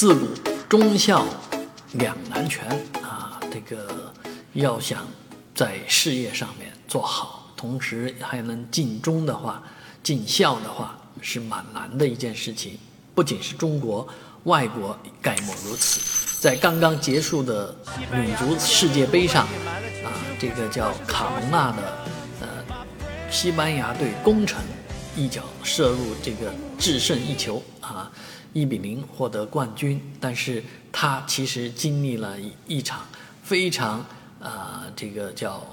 自古忠孝两难全啊，这个要想在事业上面做好，同时还能尽忠的话、尽孝的话，是蛮难的一件事情。不仅是中国，外国概莫如此。在刚刚结束的女足世界杯上，啊，这个叫卡蒙纳的呃西班牙队功臣一脚射入这个制胜一球啊。一比零获得冠军，但是他其实经历了一场非常啊，这个叫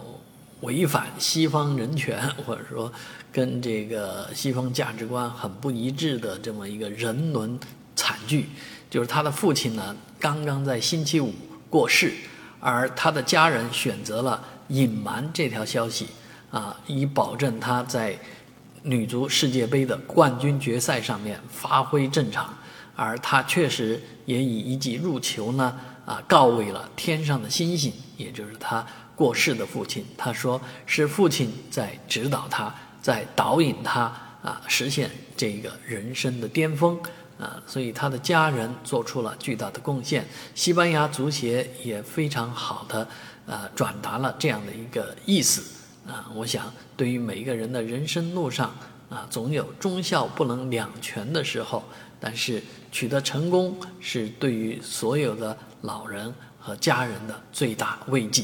违反西方人权 或者说跟这个西方价值观很不一致的这么一个人伦惨剧，就是他的父亲呢刚刚在星期五过世，而他的家人选择了隐瞒这条消息啊，以保证他在女足世界杯的冠军决赛上面发挥正常。而他确实也以一记入球呢，啊，告慰了天上的星星，也就是他过世的父亲。他说是父亲在指导他，在导引他啊，实现这个人生的巅峰啊。所以他的家人做出了巨大的贡献，西班牙足协也非常好的呃转达了这样的一个意思啊。我想，对于每一个人的人生路上啊，总有忠孝不能两全的时候。但是取得成功是对于所有的老人和家人的最大慰藉。